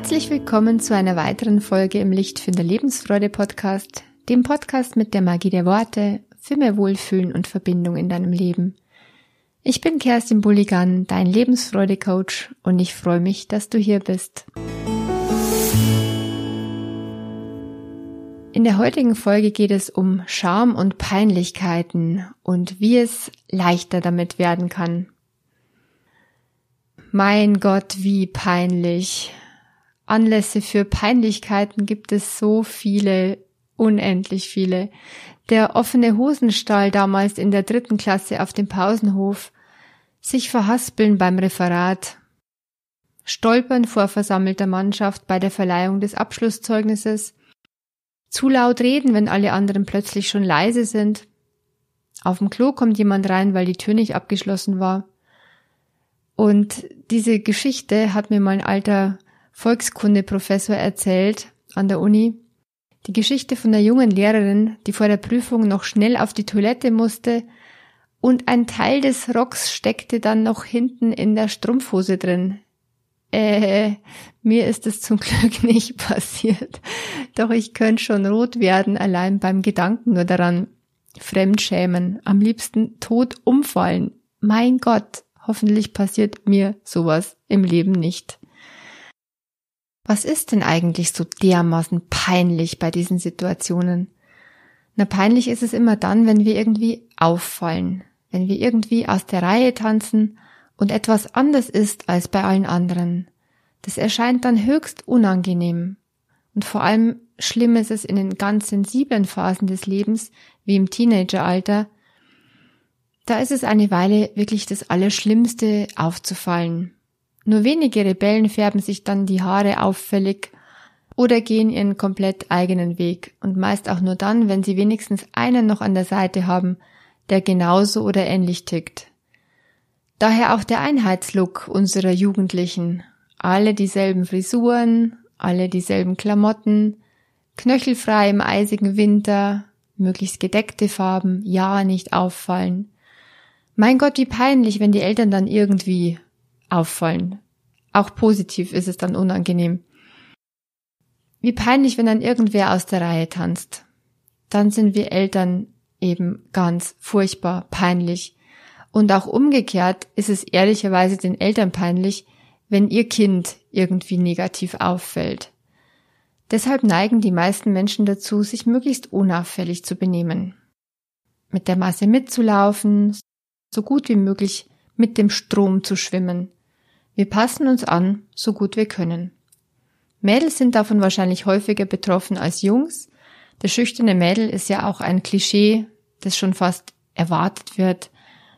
Herzlich willkommen zu einer weiteren Folge im Lichtfinder Lebensfreude Podcast, dem Podcast mit der Magie der Worte für mehr Wohlfühlen und Verbindung in deinem Leben. Ich bin Kerstin Bulligan, dein Lebensfreude-Coach und ich freue mich, dass du hier bist. In der heutigen Folge geht es um Scham und Peinlichkeiten und wie es leichter damit werden kann. Mein Gott, wie peinlich. Anlässe für Peinlichkeiten gibt es so viele, unendlich viele. Der offene Hosenstall damals in der dritten Klasse auf dem Pausenhof, sich verhaspeln beim Referat, stolpern vor versammelter Mannschaft bei der Verleihung des Abschlusszeugnisses, zu laut reden, wenn alle anderen plötzlich schon leise sind, auf dem Klo kommt jemand rein, weil die Tür nicht abgeschlossen war. Und diese Geschichte hat mir mein alter Volkskundeprofessor erzählt an der Uni. Die Geschichte von der jungen Lehrerin, die vor der Prüfung noch schnell auf die Toilette musste und ein Teil des Rocks steckte dann noch hinten in der Strumpfhose drin. Äh, mir ist es zum Glück nicht passiert. Doch ich könnte schon rot werden, allein beim Gedanken nur daran. Fremdschämen, am liebsten tot umfallen. Mein Gott, hoffentlich passiert mir sowas im Leben nicht. Was ist denn eigentlich so dermaßen peinlich bei diesen Situationen? Na, peinlich ist es immer dann, wenn wir irgendwie auffallen, wenn wir irgendwie aus der Reihe tanzen und etwas anders ist als bei allen anderen. Das erscheint dann höchst unangenehm. Und vor allem schlimm ist es in den ganz sensiblen Phasen des Lebens, wie im Teenageralter. Da ist es eine Weile wirklich das Allerschlimmste aufzufallen. Nur wenige Rebellen färben sich dann die Haare auffällig oder gehen ihren komplett eigenen Weg und meist auch nur dann, wenn sie wenigstens einen noch an der Seite haben, der genauso oder ähnlich tickt. Daher auch der Einheitslook unserer Jugendlichen. Alle dieselben Frisuren, alle dieselben Klamotten, knöchelfrei im eisigen Winter, möglichst gedeckte Farben, ja nicht auffallen. Mein Gott, wie peinlich, wenn die Eltern dann irgendwie auffallen. Auch positiv ist es dann unangenehm. Wie peinlich, wenn dann irgendwer aus der Reihe tanzt. Dann sind wir Eltern eben ganz furchtbar peinlich. Und auch umgekehrt ist es ehrlicherweise den Eltern peinlich, wenn ihr Kind irgendwie negativ auffällt. Deshalb neigen die meisten Menschen dazu, sich möglichst unauffällig zu benehmen. Mit der Masse mitzulaufen, so gut wie möglich mit dem Strom zu schwimmen, wir passen uns an, so gut wir können. Mädels sind davon wahrscheinlich häufiger betroffen als Jungs. Das schüchterne Mädel ist ja auch ein Klischee, das schon fast erwartet wird.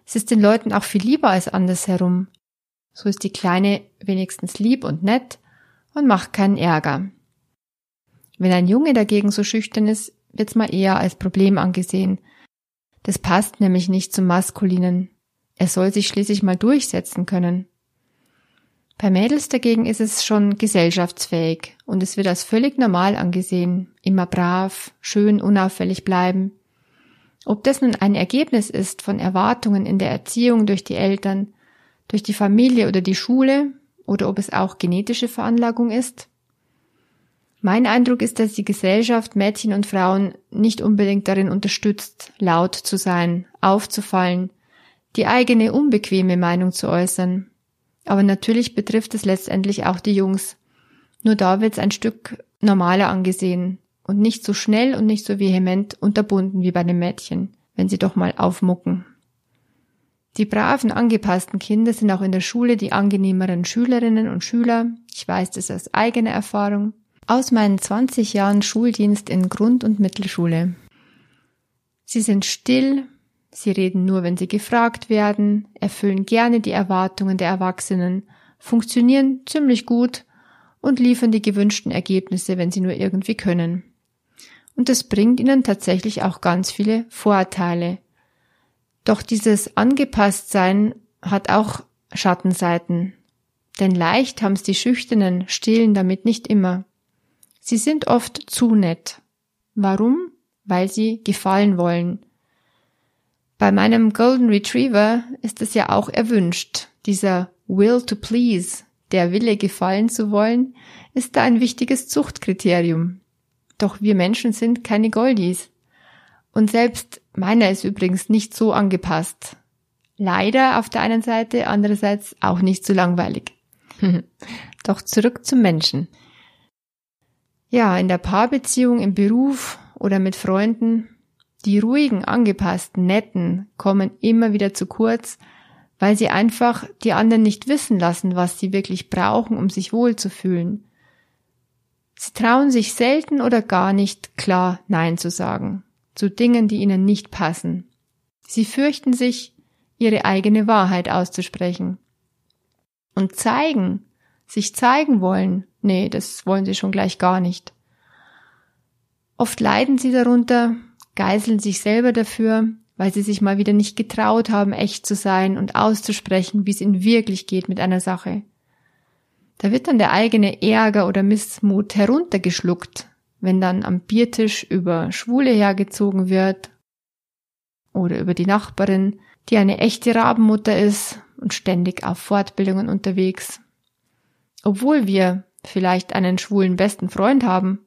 Es ist den Leuten auch viel lieber als andersherum. So ist die Kleine wenigstens lieb und nett und macht keinen Ärger. Wenn ein Junge dagegen so schüchtern ist, wird's mal eher als Problem angesehen. Das passt nämlich nicht zum Maskulinen. Er soll sich schließlich mal durchsetzen können. Bei Mädels dagegen ist es schon gesellschaftsfähig und es wird als völlig normal angesehen, immer brav, schön unauffällig bleiben. Ob das nun ein Ergebnis ist von Erwartungen in der Erziehung durch die Eltern, durch die Familie oder die Schule, oder ob es auch genetische Veranlagung ist? Mein Eindruck ist, dass die Gesellschaft Mädchen und Frauen nicht unbedingt darin unterstützt, laut zu sein, aufzufallen, die eigene unbequeme Meinung zu äußern, aber natürlich betrifft es letztendlich auch die Jungs. Nur da wird's ein Stück normaler angesehen und nicht so schnell und nicht so vehement unterbunden wie bei den Mädchen, wenn sie doch mal aufmucken. Die braven, angepassten Kinder sind auch in der Schule die angenehmeren Schülerinnen und Schüler. Ich weiß das aus eigener Erfahrung. Aus meinen 20 Jahren Schuldienst in Grund- und Mittelschule. Sie sind still, Sie reden nur, wenn sie gefragt werden, erfüllen gerne die Erwartungen der Erwachsenen, funktionieren ziemlich gut und liefern die gewünschten Ergebnisse, wenn sie nur irgendwie können. Und es bringt ihnen tatsächlich auch ganz viele Vorteile. Doch dieses Angepasstsein hat auch Schattenseiten. Denn leicht haben's die Schüchternen, stillen damit nicht immer. Sie sind oft zu nett. Warum? Weil sie gefallen wollen bei meinem Golden Retriever ist es ja auch erwünscht, dieser Will to Please, der Wille gefallen zu wollen, ist da ein wichtiges Zuchtkriterium. Doch wir Menschen sind keine Goldies. Und selbst meiner ist übrigens nicht so angepasst. Leider auf der einen Seite, andererseits auch nicht so langweilig. Doch zurück zum Menschen. Ja, in der Paarbeziehung, im Beruf oder mit Freunden, die ruhigen, angepassten, netten kommen immer wieder zu kurz, weil sie einfach die anderen nicht wissen lassen, was sie wirklich brauchen, um sich wohlzufühlen. Sie trauen sich selten oder gar nicht klar Nein zu sagen zu Dingen, die ihnen nicht passen. Sie fürchten sich, ihre eigene Wahrheit auszusprechen. Und zeigen, sich zeigen wollen, nee, das wollen sie schon gleich gar nicht. Oft leiden sie darunter, geißeln sich selber dafür, weil sie sich mal wieder nicht getraut haben, echt zu sein und auszusprechen, wie es ihnen wirklich geht mit einer Sache. Da wird dann der eigene Ärger oder Missmut heruntergeschluckt, wenn dann am Biertisch über Schwule hergezogen wird oder über die Nachbarin, die eine echte Rabenmutter ist und ständig auf Fortbildungen unterwegs. Obwohl wir vielleicht einen schwulen besten Freund haben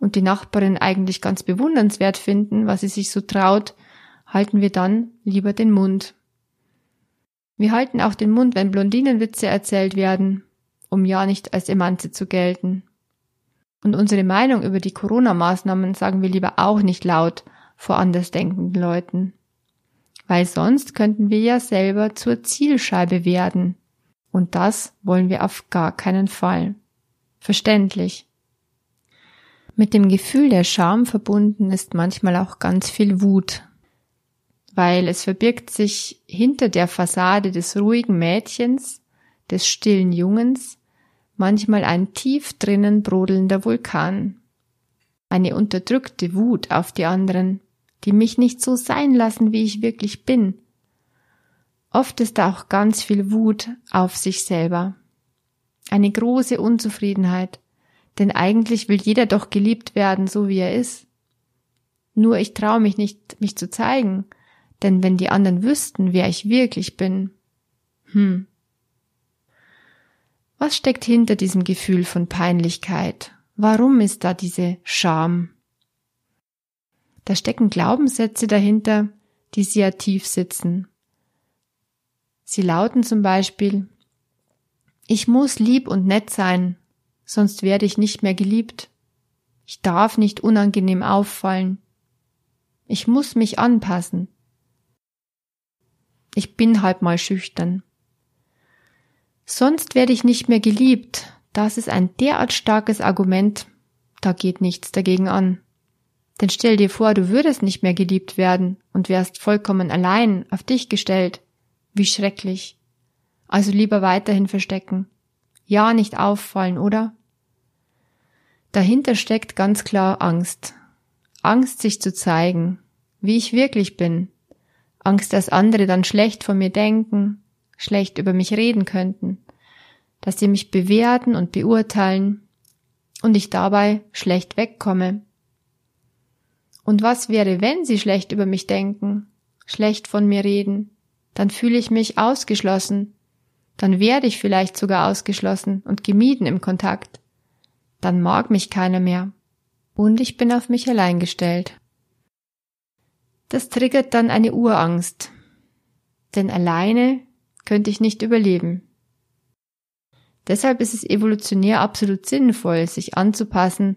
und die Nachbarin eigentlich ganz bewundernswert finden, was sie sich so traut, halten wir dann lieber den Mund. Wir halten auch den Mund, wenn Blondinenwitze erzählt werden, um ja nicht als Emanze zu gelten. Und unsere Meinung über die Corona-Maßnahmen sagen wir lieber auch nicht laut vor andersdenkenden Leuten. Weil sonst könnten wir ja selber zur Zielscheibe werden. Und das wollen wir auf gar keinen Fall. Verständlich. Mit dem Gefühl der Scham verbunden ist manchmal auch ganz viel Wut, weil es verbirgt sich hinter der Fassade des ruhigen Mädchens, des stillen Jungens, manchmal ein tief drinnen brodelnder Vulkan. Eine unterdrückte Wut auf die anderen, die mich nicht so sein lassen, wie ich wirklich bin. Oft ist da auch ganz viel Wut auf sich selber. Eine große Unzufriedenheit, denn eigentlich will jeder doch geliebt werden, so wie er ist. Nur ich traue mich nicht, mich zu zeigen, denn wenn die anderen wüssten, wer ich wirklich bin, hm, was steckt hinter diesem Gefühl von Peinlichkeit? Warum ist da diese Scham? Da stecken Glaubenssätze dahinter, die sehr tief sitzen. Sie lauten zum Beispiel, ich muss lieb und nett sein, sonst werde ich nicht mehr geliebt. Ich darf nicht unangenehm auffallen. Ich muss mich anpassen. Ich bin halt mal schüchtern. Sonst werde ich nicht mehr geliebt. Das ist ein derart starkes Argument, da geht nichts dagegen an. Denn stell dir vor, du würdest nicht mehr geliebt werden und wärst vollkommen allein auf dich gestellt. Wie schrecklich. Also lieber weiterhin verstecken. Ja, nicht auffallen, oder? Dahinter steckt ganz klar Angst. Angst, sich zu zeigen, wie ich wirklich bin. Angst, dass andere dann schlecht von mir denken, schlecht über mich reden könnten, dass sie mich bewerten und beurteilen und ich dabei schlecht wegkomme. Und was wäre, wenn sie schlecht über mich denken, schlecht von mir reden? Dann fühle ich mich ausgeschlossen. Dann werde ich vielleicht sogar ausgeschlossen und gemieden im Kontakt. Dann mag mich keiner mehr. Und ich bin auf mich allein gestellt. Das triggert dann eine Urangst. Denn alleine könnte ich nicht überleben. Deshalb ist es evolutionär absolut sinnvoll, sich anzupassen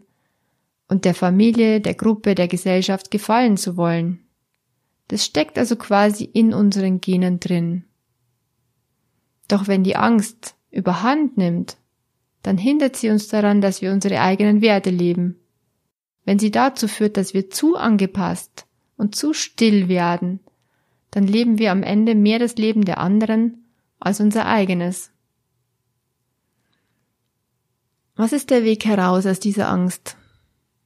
und der Familie, der Gruppe, der Gesellschaft gefallen zu wollen. Das steckt also quasi in unseren Genen drin. Doch wenn die Angst überhand nimmt, dann hindert sie uns daran, dass wir unsere eigenen Werte leben. Wenn sie dazu führt, dass wir zu angepasst und zu still werden, dann leben wir am Ende mehr das Leben der anderen als unser eigenes. Was ist der Weg heraus aus dieser Angst?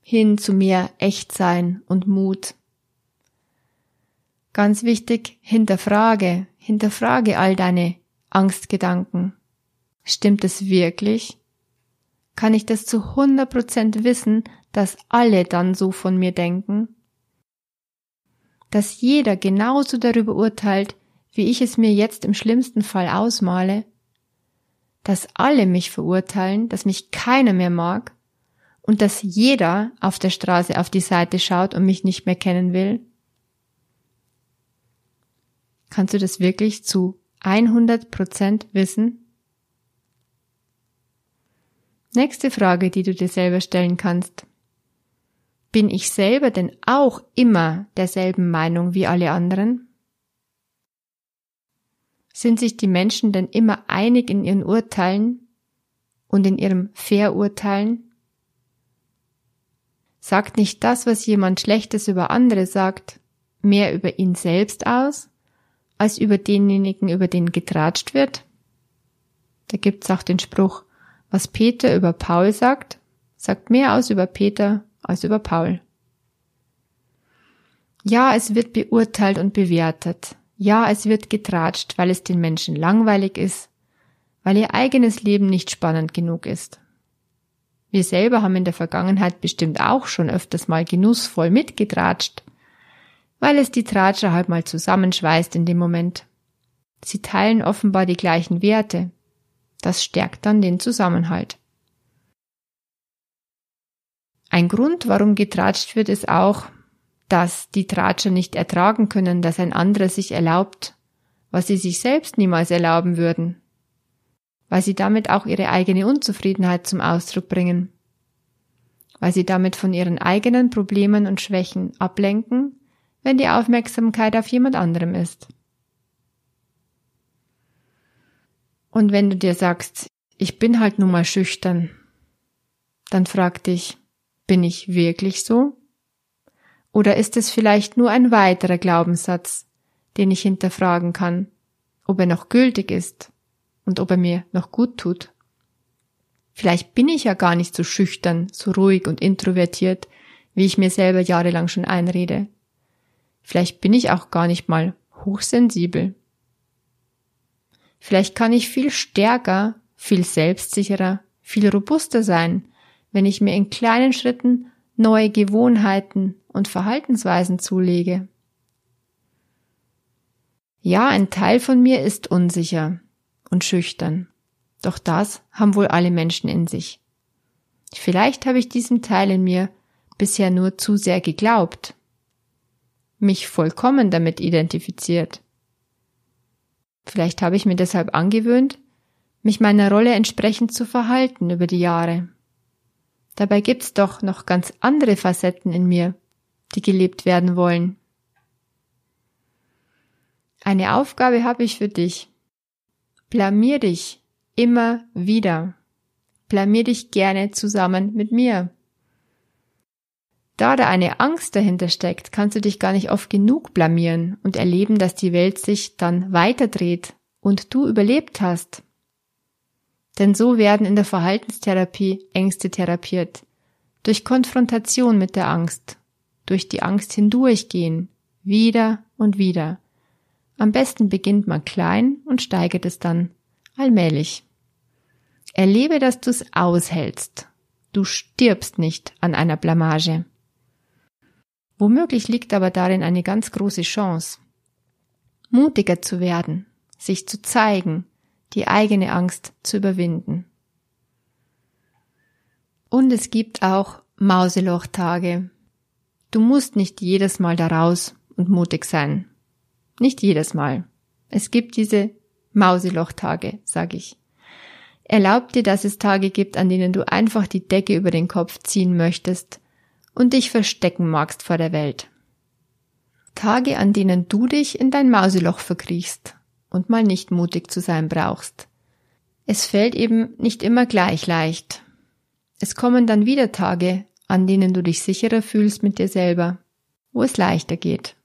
Hin zu mehr Echtsein und Mut. Ganz wichtig, hinterfrage, hinterfrage all deine Angstgedanken. Stimmt es wirklich? Kann ich das zu 100% wissen, dass alle dann so von mir denken? Dass jeder genauso darüber urteilt, wie ich es mir jetzt im schlimmsten Fall ausmale, dass alle mich verurteilen, dass mich keiner mehr mag und dass jeder auf der Straße auf die Seite schaut und mich nicht mehr kennen will? Kannst du das wirklich zu 100 Prozent wissen? Nächste Frage, die du dir selber stellen kannst. Bin ich selber denn auch immer derselben Meinung wie alle anderen? Sind sich die Menschen denn immer einig in ihren Urteilen und in ihrem Verurteilen? Sagt nicht das, was jemand Schlechtes über andere sagt, mehr über ihn selbst aus, als über denjenigen, über den getratscht wird? Da gibt's auch den Spruch, was Peter über Paul sagt, sagt mehr aus über Peter als über Paul. Ja, es wird beurteilt und bewertet. Ja, es wird getratscht, weil es den Menschen langweilig ist, weil ihr eigenes Leben nicht spannend genug ist. Wir selber haben in der Vergangenheit bestimmt auch schon öfters mal genussvoll mitgetratscht, weil es die Tratscher halt mal zusammenschweißt in dem Moment. Sie teilen offenbar die gleichen Werte. Das stärkt dann den Zusammenhalt. Ein Grund, warum getratscht wird, ist auch, dass die Tratscher nicht ertragen können, dass ein anderer sich erlaubt, was sie sich selbst niemals erlauben würden, weil sie damit auch ihre eigene Unzufriedenheit zum Ausdruck bringen, weil sie damit von ihren eigenen Problemen und Schwächen ablenken, wenn die Aufmerksamkeit auf jemand anderem ist. Und wenn du dir sagst, ich bin halt nun mal schüchtern, dann frag dich, bin ich wirklich so? Oder ist es vielleicht nur ein weiterer Glaubenssatz, den ich hinterfragen kann, ob er noch gültig ist und ob er mir noch gut tut? Vielleicht bin ich ja gar nicht so schüchtern, so ruhig und introvertiert, wie ich mir selber jahrelang schon einrede. Vielleicht bin ich auch gar nicht mal hochsensibel. Vielleicht kann ich viel stärker, viel selbstsicherer, viel robuster sein, wenn ich mir in kleinen Schritten neue Gewohnheiten und Verhaltensweisen zulege. Ja, ein Teil von mir ist unsicher und schüchtern. Doch das haben wohl alle Menschen in sich. Vielleicht habe ich diesem Teil in mir bisher nur zu sehr geglaubt, mich vollkommen damit identifiziert. Vielleicht habe ich mir deshalb angewöhnt, mich meiner Rolle entsprechend zu verhalten über die Jahre. Dabei gibt's doch noch ganz andere Facetten in mir, die gelebt werden wollen. Eine Aufgabe habe ich für dich. Blamier dich immer wieder. Blamier dich gerne zusammen mit mir. Da da eine Angst dahinter steckt, kannst du dich gar nicht oft genug blamieren und erleben, dass die Welt sich dann weiterdreht und du überlebt hast. Denn so werden in der Verhaltenstherapie Ängste therapiert. Durch Konfrontation mit der Angst, durch die Angst hindurchgehen, wieder und wieder. Am besten beginnt man klein und steigert es dann allmählich. Erlebe, dass du es aushältst. Du stirbst nicht an einer Blamage. Womöglich liegt aber darin eine ganz große Chance. Mutiger zu werden, sich zu zeigen, die eigene Angst zu überwinden. Und es gibt auch Mauselochtage. Du musst nicht jedes Mal da raus und mutig sein. Nicht jedes Mal. Es gibt diese Mauselochtage, sag ich. Erlaub dir, dass es Tage gibt, an denen du einfach die Decke über den Kopf ziehen möchtest und dich verstecken magst vor der Welt. Tage, an denen du dich in dein Mauseloch verkriechst und mal nicht mutig zu sein brauchst. Es fällt eben nicht immer gleich leicht. Es kommen dann wieder Tage, an denen du dich sicherer fühlst mit dir selber, wo es leichter geht.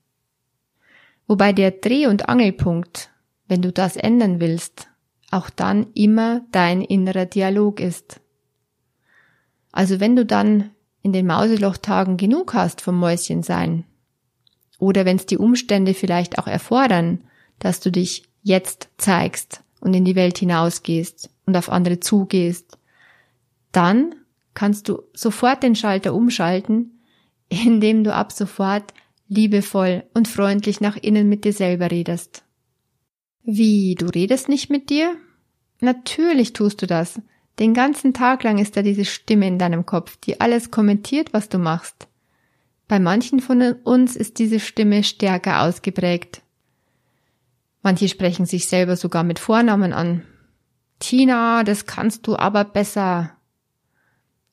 Wobei der Dreh- und Angelpunkt, wenn du das ändern willst, auch dann immer dein innerer Dialog ist. Also wenn du dann in den Mauselochtagen genug hast vom Mäuschen sein, oder wenn es die Umstände vielleicht auch erfordern, dass du dich jetzt zeigst und in die Welt hinausgehst und auf andere zugehst, dann kannst du sofort den Schalter umschalten, indem du ab sofort liebevoll und freundlich nach innen mit dir selber redest. Wie, du redest nicht mit dir? Natürlich tust du das. Den ganzen Tag lang ist da diese Stimme in deinem Kopf, die alles kommentiert, was du machst. Bei manchen von uns ist diese Stimme stärker ausgeprägt. Manche sprechen sich selber sogar mit Vornamen an. Tina, das kannst du aber besser.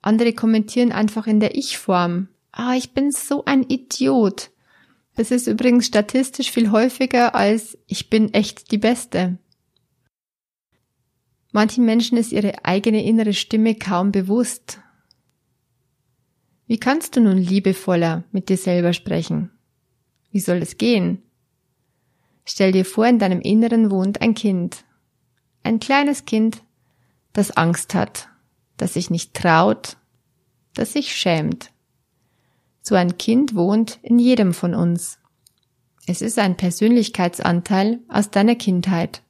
Andere kommentieren einfach in der Ich-Form. Ah, ich bin so ein Idiot. Das ist übrigens statistisch viel häufiger als ich bin echt die Beste. Manchen Menschen ist ihre eigene innere Stimme kaum bewusst. Wie kannst du nun liebevoller mit dir selber sprechen? Wie soll es gehen? Stell dir vor, in deinem Inneren wohnt ein Kind. Ein kleines Kind, das Angst hat, das sich nicht traut, das sich schämt. So ein Kind wohnt in jedem von uns. Es ist ein Persönlichkeitsanteil aus deiner Kindheit.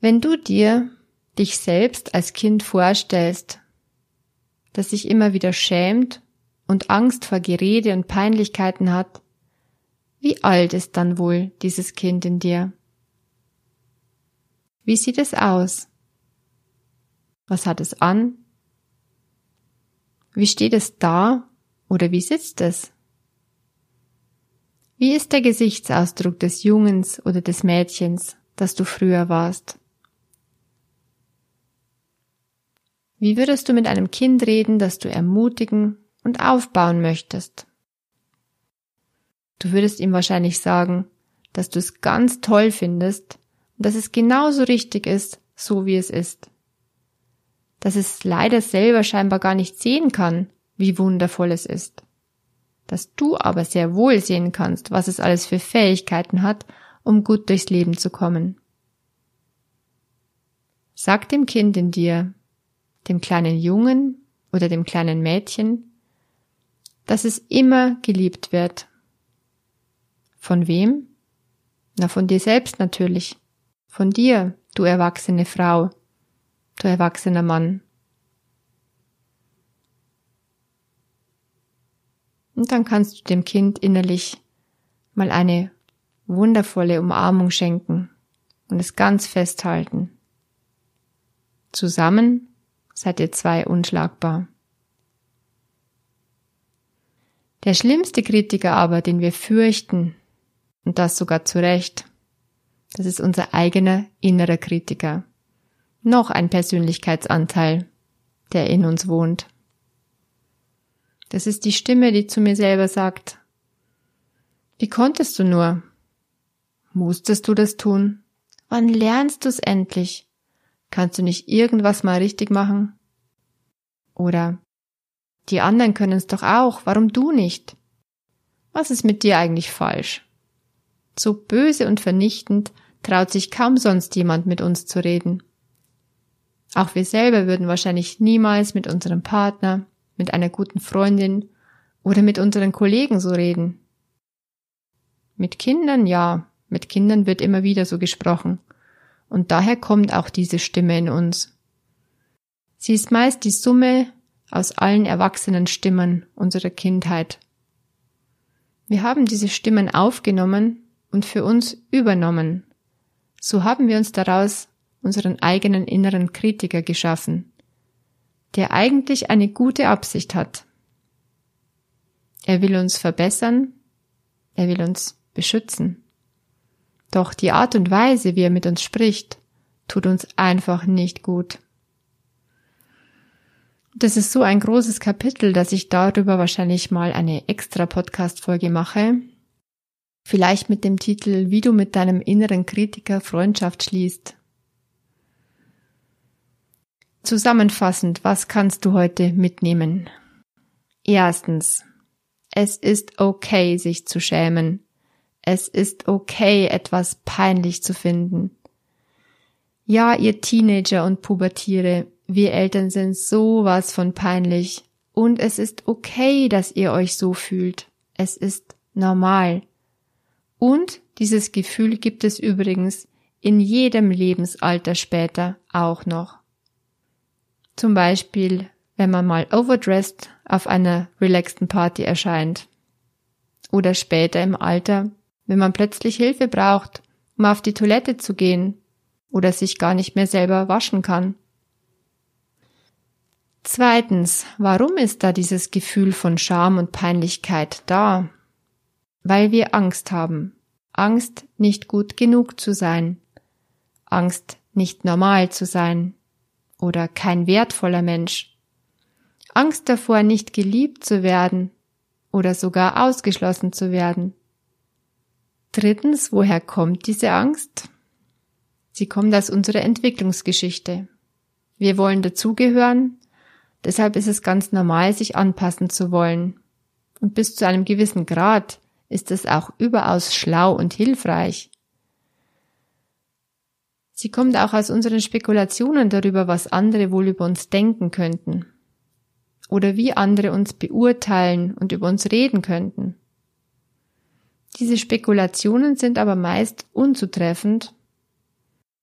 Wenn du dir dich selbst als Kind vorstellst, das sich immer wieder schämt und Angst vor Gerede und Peinlichkeiten hat, wie alt ist dann wohl dieses Kind in dir? Wie sieht es aus? Was hat es an? Wie steht es da oder wie sitzt es? Wie ist der Gesichtsausdruck des Jungens oder des Mädchens, das du früher warst? Wie würdest du mit einem Kind reden, das du ermutigen und aufbauen möchtest? Du würdest ihm wahrscheinlich sagen, dass du es ganz toll findest und dass es genauso richtig ist, so wie es ist. Dass es leider selber scheinbar gar nicht sehen kann, wie wundervoll es ist. Dass du aber sehr wohl sehen kannst, was es alles für Fähigkeiten hat, um gut durchs Leben zu kommen. Sag dem Kind in dir, dem kleinen Jungen oder dem kleinen Mädchen, dass es immer geliebt wird. Von wem? Na, von dir selbst natürlich. Von dir, du erwachsene Frau, du erwachsener Mann. Und dann kannst du dem Kind innerlich mal eine wundervolle Umarmung schenken und es ganz festhalten. Zusammen seid ihr zwei unschlagbar. Der schlimmste Kritiker aber, den wir fürchten, und das sogar zu Recht, das ist unser eigener innerer Kritiker. Noch ein Persönlichkeitsanteil, der in uns wohnt. Das ist die Stimme, die zu mir selber sagt, wie konntest du nur? Musstest du das tun? Wann lernst du es endlich? Kannst du nicht irgendwas mal richtig machen? Oder die anderen können es doch auch, warum du nicht? Was ist mit dir eigentlich falsch? So böse und vernichtend traut sich kaum sonst jemand mit uns zu reden. Auch wir selber würden wahrscheinlich niemals mit unserem Partner, mit einer guten Freundin oder mit unseren Kollegen so reden. Mit Kindern ja, mit Kindern wird immer wieder so gesprochen. Und daher kommt auch diese Stimme in uns. Sie ist meist die Summe aus allen erwachsenen Stimmen unserer Kindheit. Wir haben diese Stimmen aufgenommen und für uns übernommen. So haben wir uns daraus unseren eigenen inneren Kritiker geschaffen, der eigentlich eine gute Absicht hat. Er will uns verbessern, er will uns beschützen. Doch die Art und Weise, wie er mit uns spricht, tut uns einfach nicht gut. Das ist so ein großes Kapitel, dass ich darüber wahrscheinlich mal eine extra Podcast-Folge mache. Vielleicht mit dem Titel Wie du mit deinem inneren Kritiker Freundschaft schließt. Zusammenfassend, was kannst du heute mitnehmen? Erstens, es ist okay, sich zu schämen. Es ist okay, etwas peinlich zu finden. Ja, ihr Teenager und Pubertiere, wir Eltern sind sowas von peinlich. Und es ist okay, dass ihr euch so fühlt. Es ist normal. Und dieses Gefühl gibt es übrigens in jedem Lebensalter später auch noch. Zum Beispiel, wenn man mal overdressed auf einer relaxten Party erscheint. Oder später im Alter, wenn man plötzlich Hilfe braucht, um auf die Toilette zu gehen oder sich gar nicht mehr selber waschen kann. Zweitens, warum ist da dieses Gefühl von Scham und Peinlichkeit da? Weil wir Angst haben. Angst, nicht gut genug zu sein. Angst, nicht normal zu sein. Oder kein wertvoller Mensch. Angst davor, nicht geliebt zu werden oder sogar ausgeschlossen zu werden. Drittens, woher kommt diese Angst? Sie kommt aus unserer Entwicklungsgeschichte. Wir wollen dazugehören, Deshalb ist es ganz normal, sich anpassen zu wollen. Und bis zu einem gewissen Grad ist es auch überaus schlau und hilfreich. Sie kommt auch aus unseren Spekulationen darüber, was andere wohl über uns denken könnten. Oder wie andere uns beurteilen und über uns reden könnten. Diese Spekulationen sind aber meist unzutreffend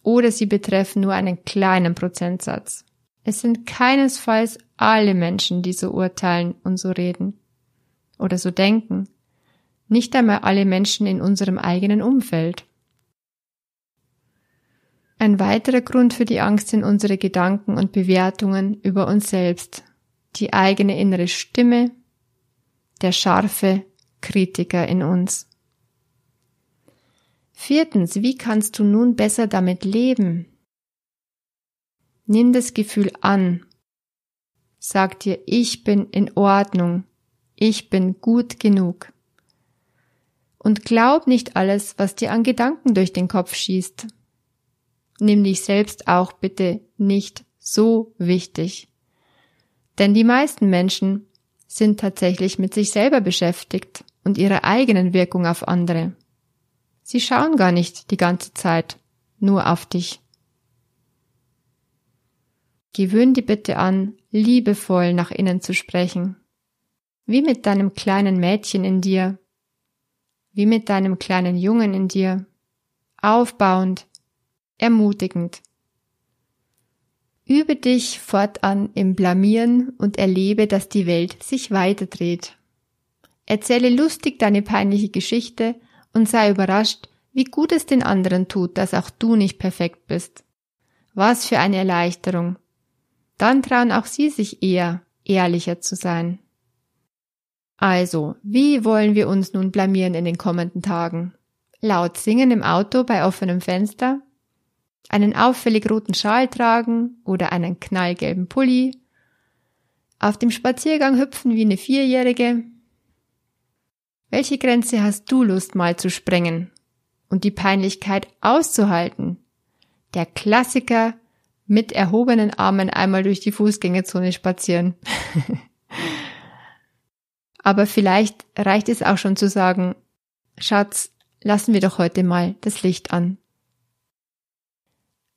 oder sie betreffen nur einen kleinen Prozentsatz. Es sind keinesfalls alle Menschen, die so urteilen und so reden oder so denken. Nicht einmal alle Menschen in unserem eigenen Umfeld. Ein weiterer Grund für die Angst sind unsere Gedanken und Bewertungen über uns selbst, die eigene innere Stimme, der scharfe Kritiker in uns. Viertens, wie kannst du nun besser damit leben? Nimm das Gefühl an. Sag dir, ich bin in Ordnung. Ich bin gut genug. Und glaub nicht alles, was dir an Gedanken durch den Kopf schießt. Nimm dich selbst auch bitte nicht so wichtig. Denn die meisten Menschen sind tatsächlich mit sich selber beschäftigt und ihrer eigenen Wirkung auf andere. Sie schauen gar nicht die ganze Zeit nur auf dich. Gewöhn dir bitte an, liebevoll nach innen zu sprechen. Wie mit deinem kleinen Mädchen in dir. Wie mit deinem kleinen Jungen in dir. Aufbauend, ermutigend. Übe dich fortan im Blamieren und erlebe, dass die Welt sich weiterdreht. Erzähle lustig deine peinliche Geschichte und sei überrascht, wie gut es den anderen tut, dass auch du nicht perfekt bist. Was für eine Erleichterung, dann trauen auch sie sich eher, ehrlicher zu sein. Also, wie wollen wir uns nun blamieren in den kommenden Tagen? Laut singen im Auto bei offenem Fenster? Einen auffällig roten Schal tragen oder einen knallgelben Pulli? Auf dem Spaziergang hüpfen wie eine Vierjährige? Welche Grenze hast du Lust mal zu sprengen und die Peinlichkeit auszuhalten? Der Klassiker mit erhobenen Armen einmal durch die Fußgängerzone spazieren. Aber vielleicht reicht es auch schon zu sagen, Schatz, lassen wir doch heute mal das Licht an.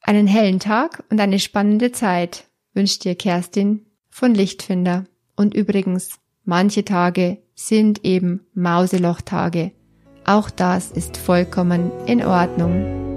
Einen hellen Tag und eine spannende Zeit wünscht dir Kerstin von Lichtfinder. Und übrigens, manche Tage sind eben Mauselochtage. Auch das ist vollkommen in Ordnung.